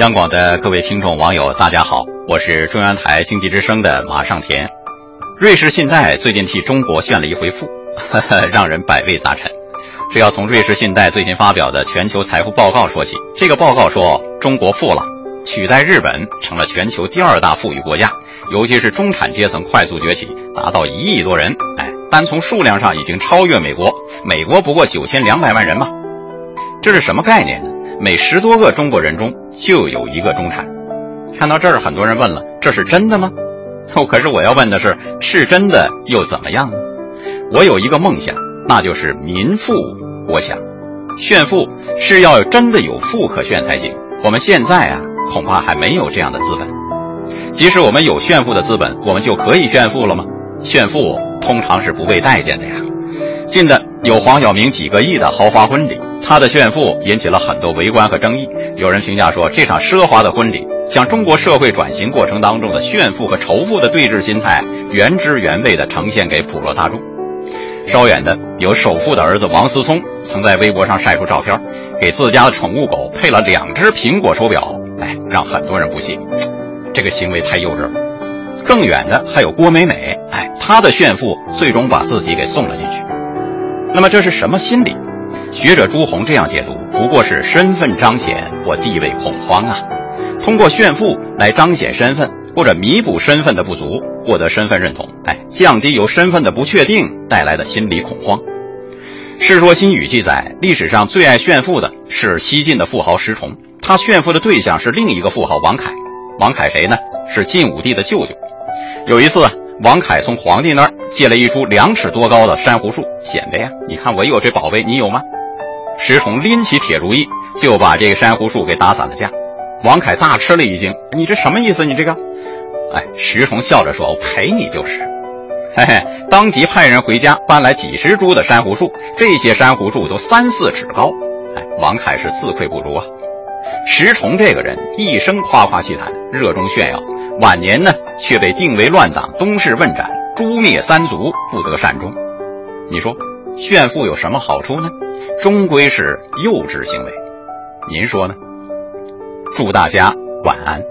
央广的各位听众网友，大家好，我是中央台经济之声的马尚田。瑞士信贷最近替中国炫了一回富，让人百味杂陈。这要从瑞士信贷最近发表的全球财富报告说起。这个报告说，中国富了，取代日本成了全球第二大富裕国家，尤其是中产阶层快速崛起，达到一亿多人。哎，单从数量上已经超越美国，美国不过九千两百万人嘛。这是什么概念呢？每十多个中国人中就有一个中产。看到这儿，很多人问了：这是真的吗？哦，可是我要问的是，是真的又怎么样呢？我有一个梦想，那就是民富国强。炫富是要真的有富可炫才行。我们现在啊，恐怕还没有这样的资本。即使我们有炫富的资本，我们就可以炫富了吗？炫富通常是不被待见的呀。近的有黄晓明几个亿的豪华婚礼。他的炫富引起了很多围观和争议。有人评价说，这场奢华的婚礼将中国社会转型过程当中的炫富和仇富的对峙心态原汁原味地呈现给普罗大众。稍远的有首富的儿子王思聪曾在微博上晒出照片，给自家的宠物狗配了两只苹果手表，哎，让很多人不屑，这个行为太幼稚了。更远的还有郭美美，哎，她的炫富最终把自己给送了进去。那么这是什么心理？学者朱红这样解读：不过是身份彰显或地位恐慌啊，通过炫富来彰显身份或者弥补身份的不足，获得身份认同，哎，降低由身份的不确定带来的心理恐慌。《世说新语》记载，历史上最爱炫富的是西晋的富豪石崇，他炫富的对象是另一个富豪王凯。王凯谁呢？是晋武帝的舅舅。有一次，王凯从皇帝那儿借了一株两尺多高的珊瑚树，显摆呀，你看我有这宝贝，你有吗？石崇拎起铁如意，就把这个珊瑚树给打散了架。王凯大吃了一惊：“你这什么意思？你这个？”哎，石崇笑着说：“我赔你就是。”嘿嘿，当即派人回家搬来几十株的珊瑚树，这些珊瑚树都三四尺高。哎，王凯是自愧不如啊。石崇这个人一生夸夸其谈，热衷炫耀，晚年呢却被定为乱党，东市问斩，诛灭三族，不得善终。你说？炫富有什么好处呢？终归是幼稚行为，您说呢？祝大家晚安。